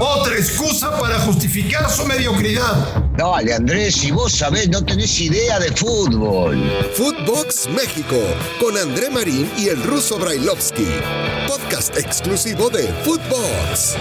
Otra excusa para justificar su mediocridad. Dale, Andrés, si vos sabés, no tenés idea de fútbol. Footbox México, con André Marín y el ruso Brailovsky. Podcast exclusivo de Footbox.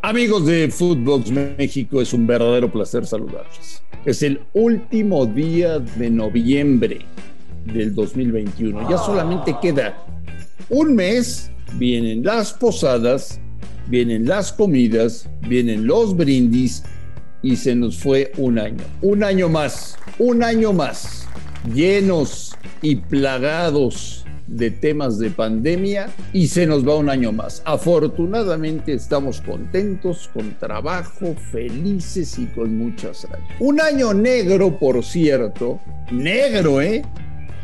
Amigos de Footbox México, es un verdadero placer saludarlos. Es el último día de noviembre del 2021. Ya solamente queda un mes, vienen las posadas, vienen las comidas, vienen los brindis y se nos fue un año. Un año más, un año más, llenos y plagados de temas de pandemia y se nos va un año más. Afortunadamente estamos contentos, con trabajo, felices y con muchas salud. Un año negro, por cierto, negro, ¿eh?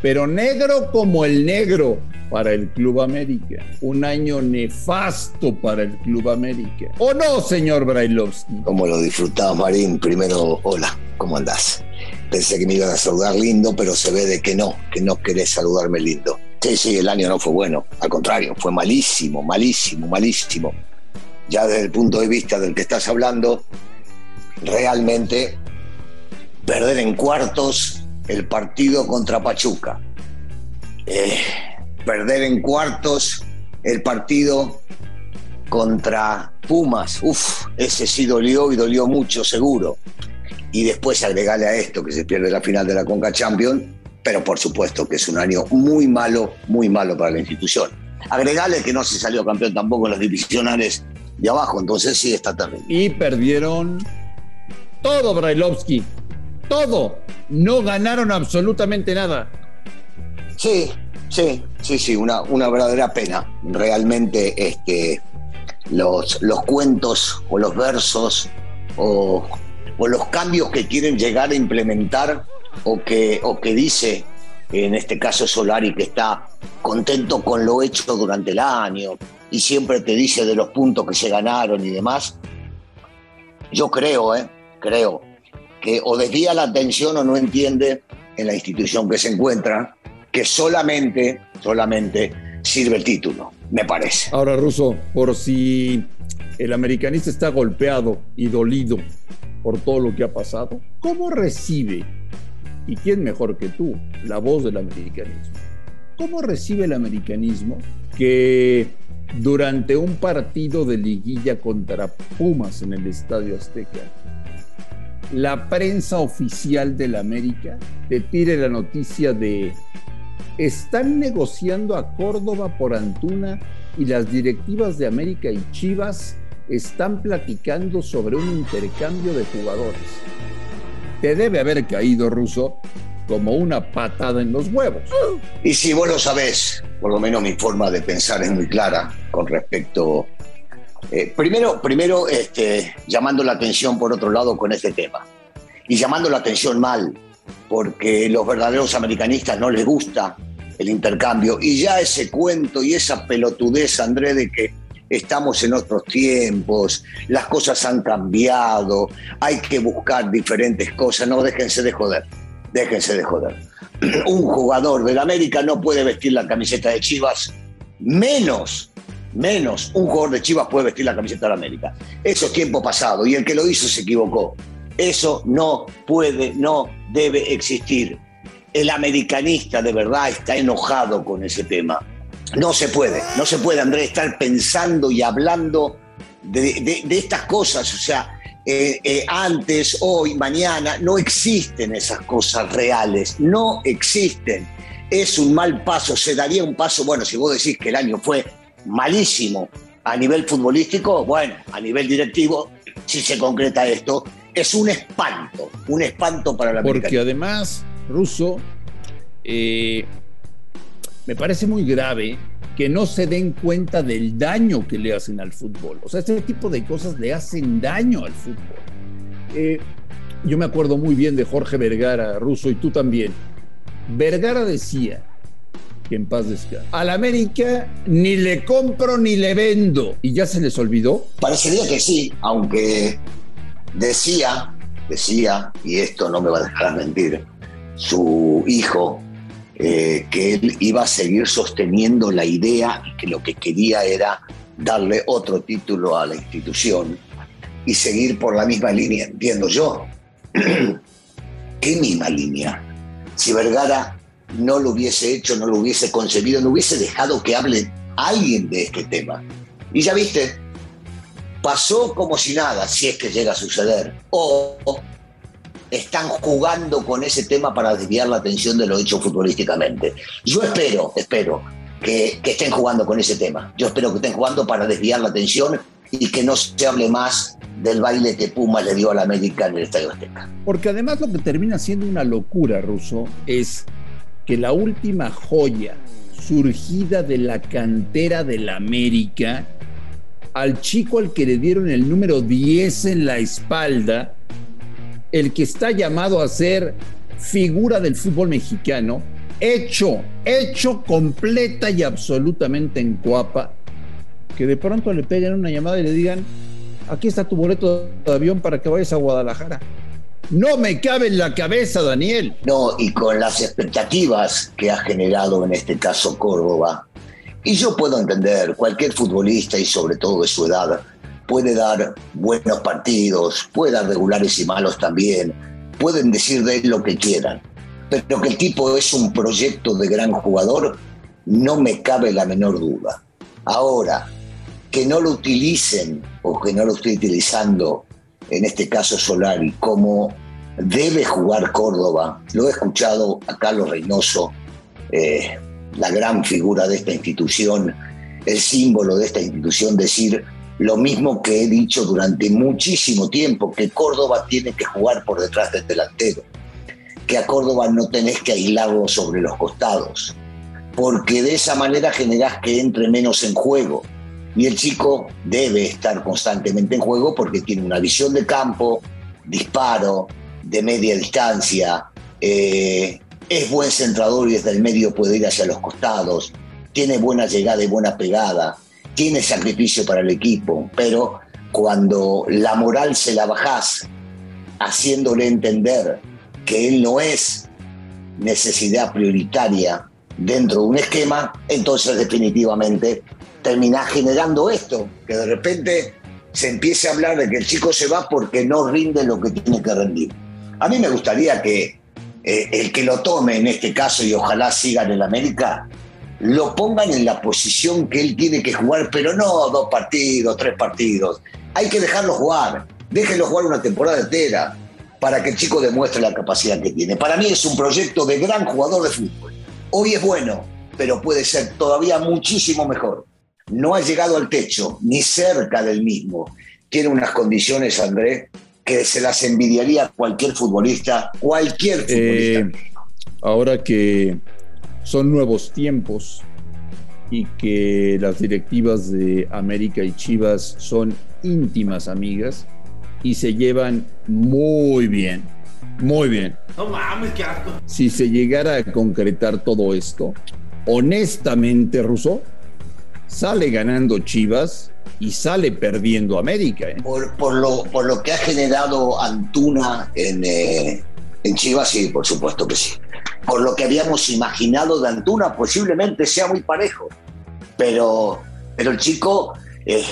Pero negro como el negro, para el Club América. Un año nefasto para el Club América. ¿O no, señor Brailovsky? Como lo disfrutaba Marín, primero, hola, ¿cómo andás? Pensé que me iban a saludar lindo, pero se ve de que no, que no querés saludarme lindo. Sí, sí, el año no fue bueno, al contrario, fue malísimo, malísimo, malísimo. Ya desde el punto de vista del que estás hablando, realmente perder en cuartos el partido contra Pachuca. Eh, perder en cuartos el partido contra Pumas. Uf, ese sí dolió y dolió mucho, seguro. Y después agregarle a esto que se pierde la final de la Conca Champions, pero por supuesto que es un año muy malo, muy malo para la institución. Agregarle que no se salió campeón tampoco en los divisionales de abajo, entonces sí está terrible. Y perdieron todo, Brailovsky. Todo. No ganaron absolutamente nada. Sí, Sí, sí, sí, una, una verdadera pena. Realmente este, los, los cuentos o los versos o, los cambios que quieren llegar a implementar o que, o que dice, en este caso Solari, que está contento con lo hecho durante el año y siempre te dice de los puntos que se ganaron y demás, yo creo, eh, creo que o desvía la atención o no entiende en la institución que se encuentra que solamente, solamente sirve el título, me parece. Ahora, Russo, por si el americanista está golpeado y dolido por todo lo que ha pasado, ¿cómo recibe, y quién mejor que tú, la voz del americanismo? ¿Cómo recibe el americanismo que durante un partido de liguilla contra Pumas en el Estadio Azteca, la prensa oficial del América te tire la noticia de están negociando a Córdoba por Antuna y las directivas de América y Chivas están platicando sobre un intercambio de jugadores. Te debe haber caído, Russo, como una patada en los huevos. Y si vos lo por lo menos mi forma de pensar es muy clara con respecto... Eh, primero, primero este, llamando la atención por otro lado con este tema. Y llamando la atención mal, porque los verdaderos americanistas no les gusta el intercambio. Y ya ese cuento y esa pelotudez, André, de que estamos en otros tiempos, las cosas han cambiado, hay que buscar diferentes cosas, no déjense de joder, déjense de joder. Un jugador del América no puede vestir la camiseta de Chivas, menos, menos un jugador de Chivas puede vestir la camiseta de América. Eso es tiempo pasado y el que lo hizo se equivocó. Eso no puede, no debe existir. El americanista de verdad está enojado con ese tema. No se puede, no se puede, Andrés, estar pensando y hablando de, estas cosas. O sea, eh, eh, antes, hoy, mañana, no existen esas cosas reales, no existen. Es un mal paso, se daría un paso, bueno, si vos decís que el año fue malísimo a nivel futbolístico, bueno, a nivel directivo, si se concreta esto, es un espanto, un espanto para la Porque además, Russo, eh, me parece muy grave que no se den cuenta del daño que le hacen al fútbol. O sea, este tipo de cosas le hacen daño al fútbol. Eh, yo me acuerdo muy bien de Jorge Vergara, Russo, y tú también. Vergara decía, que en paz descanse. Al América ni le compro ni le vendo. ¿Y ya se les olvidó? Parecería que sí, aunque decía, decía, y esto no me va a dejar mentir, su hijo eh, que él iba a seguir sosteniendo la idea y que lo que quería era darle otro título a la institución y seguir por la misma línea, entiendo yo. ¿Qué misma línea? Si Vergara no lo hubiese hecho, no lo hubiese concebido, no hubiese dejado que hable alguien de este tema. Y ya viste, pasó como si nada, si es que llega a suceder. O están jugando con ese tema para desviar la atención de lo hecho futbolísticamente. Yo espero, espero que, estén jugando con ese tema. Yo espero que estén jugando para desviar la atención y que no se hable más del baile que Puma le dio a la América en el Estadio Azteca. Porque además lo que termina siendo una locura, Russo, es que la última joya surgida de la cantera de la América, al chico al que le dieron el número 10 en la espalda, el que está llamado a ser figura del fútbol mexicano, hecho, hecho completa y absolutamente en cuapa, que de pronto le peguen una llamada y le digan, aquí está tu boleto de avión para que vayas a Guadalajara. No me cabe en la cabeza, Daniel. No, y con las expectativas que ha generado en este caso Córdoba. Y yo puedo entender, cualquier futbolista y sobre todo de su edad puede dar buenos partidos, puede dar regulares y malos también, pueden decir de él lo que quieran, pero que el tipo es un proyecto de gran jugador, no me cabe la menor duda. Ahora, que no lo utilicen o que no lo esté utilizando, en este caso Solari, como debe jugar Córdoba, lo he escuchado a Carlos Reynoso, eh, la gran figura de esta institución, el símbolo de esta institución, decir lo mismo que he dicho durante muchísimo tiempo, que Córdoba tiene que jugar por detrás del delantero, que a Córdoba no tenés que aislarlo sobre los costados, porque de esa manera generás que entre menos en juego. Y el chico debe estar constantemente en juego porque tiene una visión de campo, disparo, de media distancia, eh, es buen centrador y desde el medio puede ir hacia los costados, tiene buena llegada y buena pegada tiene sacrificio para el equipo, pero cuando la moral se la bajás haciéndole entender que él no es necesidad prioritaria dentro de un esquema, entonces definitivamente terminás generando esto, que de repente se empiece a hablar de que el chico se va porque no rinde lo que tiene que rendir. A mí me gustaría que eh, el que lo tome en este caso y ojalá siga en el América, lo pongan en la posición que él tiene que jugar, pero no dos partidos, tres partidos. Hay que dejarlo jugar, déjenlo jugar una temporada entera para que el chico demuestre la capacidad que tiene. Para mí es un proyecto de gran jugador de fútbol. Hoy es bueno, pero puede ser todavía muchísimo mejor. No ha llegado al techo, ni cerca del mismo. Tiene unas condiciones, André, que se las envidiaría cualquier futbolista, cualquier futbolista. Eh, ahora que son nuevos tiempos y que las directivas de América y Chivas son íntimas amigas y se llevan muy bien, muy bien. No mames, qué asco. Si se llegara a concretar todo esto, honestamente, Russo, sale ganando Chivas y sale perdiendo América. ¿eh? Por, lo, por lo que ha generado Antuna en, eh, en Chivas, sí, por supuesto que sí por lo que habíamos imaginado de Antuna, posiblemente sea muy parejo. Pero, pero el chico, eh,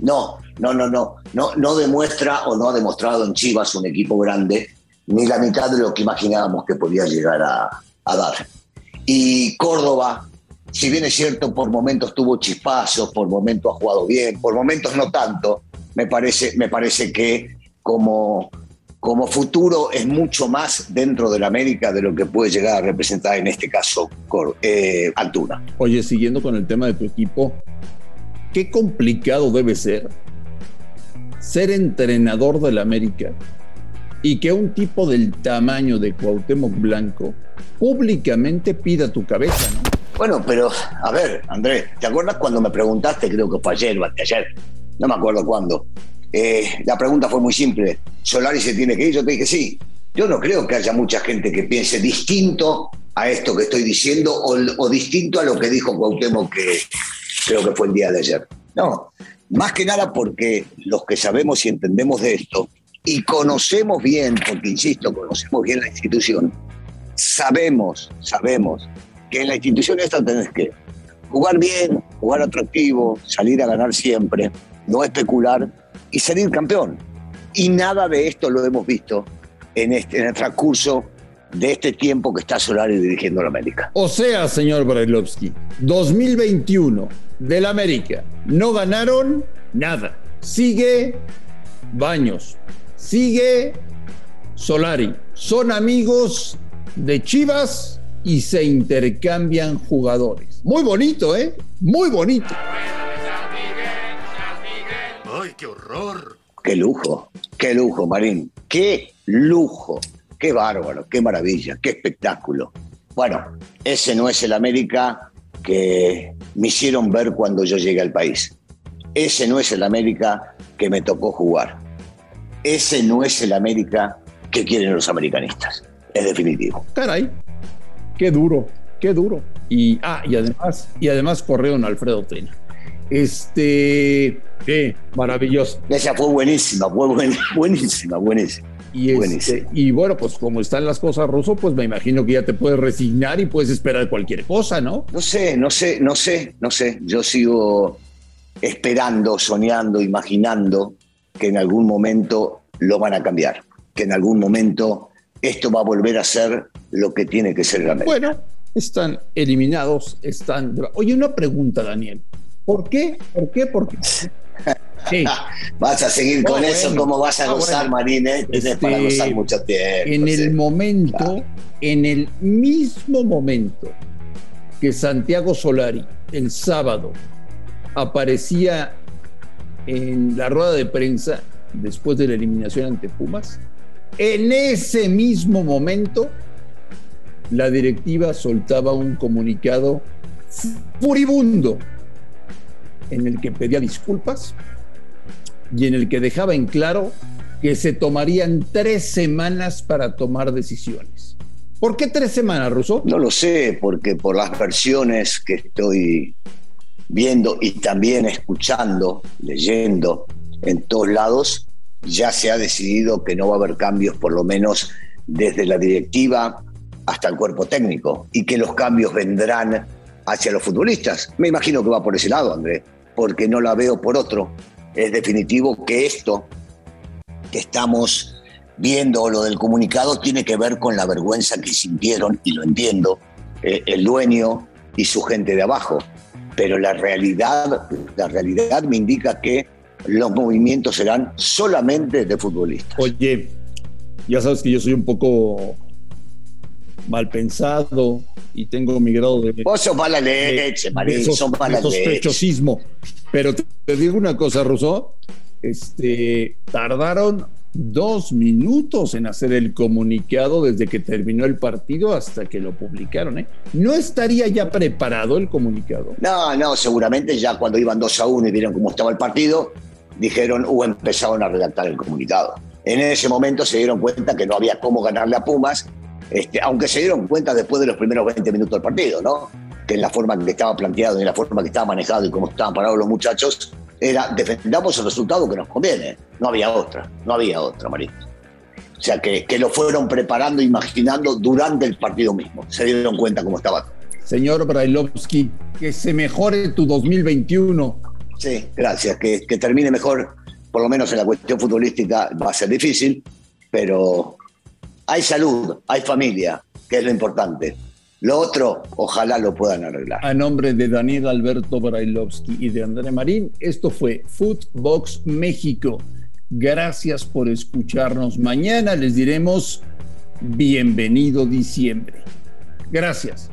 no, no, no, no, no, no demuestra o no ha demostrado en Chivas un equipo grande, ni la mitad de lo que imaginábamos que podía llegar a, dar. Y Córdoba, si bien es cierto, por momentos tuvo chispazos, por momentos ha jugado bien, por momentos no tanto, me parece, me parece que como como futuro es mucho más dentro de la América de lo que puede llegar a representar en este caso eh. Oye, siguiendo con el tema de tu equipo, qué complicado debe ser ser entrenador del América y que un tipo del tamaño de Cuauhtémoc Blanco públicamente pida tu cabeza, ¿no? Bueno, pero a ver, Andrés, ¿te acuerdas cuando me preguntaste, creo que fue ayer o ayer, no me acuerdo cuándo, eh, la pregunta fue muy simple. ¿Solari se tiene que ir? Yo te dije sí. Yo no creo que haya mucha gente que piense distinto a esto que estoy diciendo o, distinto a lo que dijo Cuauhtémoc que creo que fue el día de ayer. No, más que nada porque los que sabemos y entendemos de esto y conocemos bien, porque insisto, conocemos bien la institución, sabemos, sabemos que en la institución esta tenés que jugar bien, jugar atractivo, salir a ganar siempre, no especular y salir campeón. Y nada de esto lo hemos visto en, este, en el transcurso de este tiempo que está Solari dirigiendo la América. O sea, señor Brailovsky, 2021 del América, no ganaron nada. Sigue Baños, sigue Solari. Son amigos de Chivas y se intercambian jugadores. Muy bonito, ¿eh? Muy bonito. ¡Ay, qué horror! Qué lujo, qué lujo, Marín. Qué lujo, qué bárbaro, qué maravilla, qué espectáculo. Bueno, ese no es el América que me hicieron ver cuando yo llegué al país. Ese no es el América que me tocó jugar. Ese no es el América que quieren los americanistas. Es definitivo. Caray, qué duro, qué duro. Y, ah, y además, y además corrieron a Alfredo Tena. Este, qué maravilloso. Esa fue buenísima, fue buen- buenísima, buenísima. Y, este, Buenísimo. y bueno, pues como están las cosas, Ruso, pues me imagino que ya te puedes resignar y puedes esperar cualquier cosa, ¿no? No sé, no sé, no sé, no sé. Yo sigo esperando, soñando, imaginando que en algún momento lo van a cambiar, que en algún momento esto va a volver a ser lo que tiene que ser el América. Bueno, están eliminados, están... Oye, una pregunta, Daniel. ¿Por qué? ¿Por qué? ¿Por qué? Sí, Vas a seguir con eso, bueno. ¿cómo vas a No, gozar, bueno. Marín? eh? Tenés Este, para gozar mucho tiempo. en sí. el momento, en el mismo momento que Santiago Solari el sábado aparecía en la rueda de prensa después de la eliminación ante Pumas, en ese mismo momento la directiva soltaba un comunicado furibundo en el que pedía disculpas y en el que dejaba en claro que se tomarían tres semanas para tomar decisiones. ¿Por qué tres semanas, Russo? No lo sé, porque por las versiones que estoy viendo y también escuchando, leyendo en todos lados, ya se ha decidido que no va a haber cambios, por lo menos desde la directiva hasta el cuerpo técnico, y que los cambios vendrán hacia los futbolistas. Me imagino que va por ese lado, André, porque no la veo por otro. Es definitivo que esto que estamos viendo, lo del comunicado, tiene que ver con la vergüenza que sintieron, y lo entiendo, eh, el dueño y su gente de abajo. Pero la realidad, la realidad me indica que los movimientos serán solamente de futbolistas. Oye, ya sabes que yo soy un poco mal pensado y tengo mi grado de, Vos sos mala leche, Marín, sos- mala de leche. sospechosismo. Pero te, te digo una cosa, Rousseau. Este, tardaron dos minutos en hacer el comunicado desde que terminó el partido hasta que lo publicaron. ¿eh? ¿No estaría ya preparado el comunicado? No, no, seguramente ya cuando iban 2 a 1 y vieron cómo estaba el partido, dijeron o empezaron a redactar el comunicado. En ese momento se dieron cuenta que no había cómo ganarle a Pumas, este, aunque se dieron cuenta después de los primeros 20 minutos del partido, ¿no? Que en la forma que estaba planteado, en la forma que estaba manejado y cómo estaban parados los muchachos, era defendamos el resultado que nos conviene. No había otra, no había otra, Marín. O sea, que, que lo fueron preparando, imaginando durante el partido mismo. Se dieron cuenta cómo estaba. Señor Brailovsky, que se mejore tu 2021. Sí, gracias. Que, termine mejor, por lo menos en la cuestión futbolística, va a ser difícil, pero hay salud, hay familia, que es lo importante. Lo otro, ojalá lo puedan arreglar. A nombre de Daniel Alberto Brailovsky y de André Marín, esto fue Footbox México. Gracias por escucharnos. Mañana les diremos bienvenido diciembre. Gracias.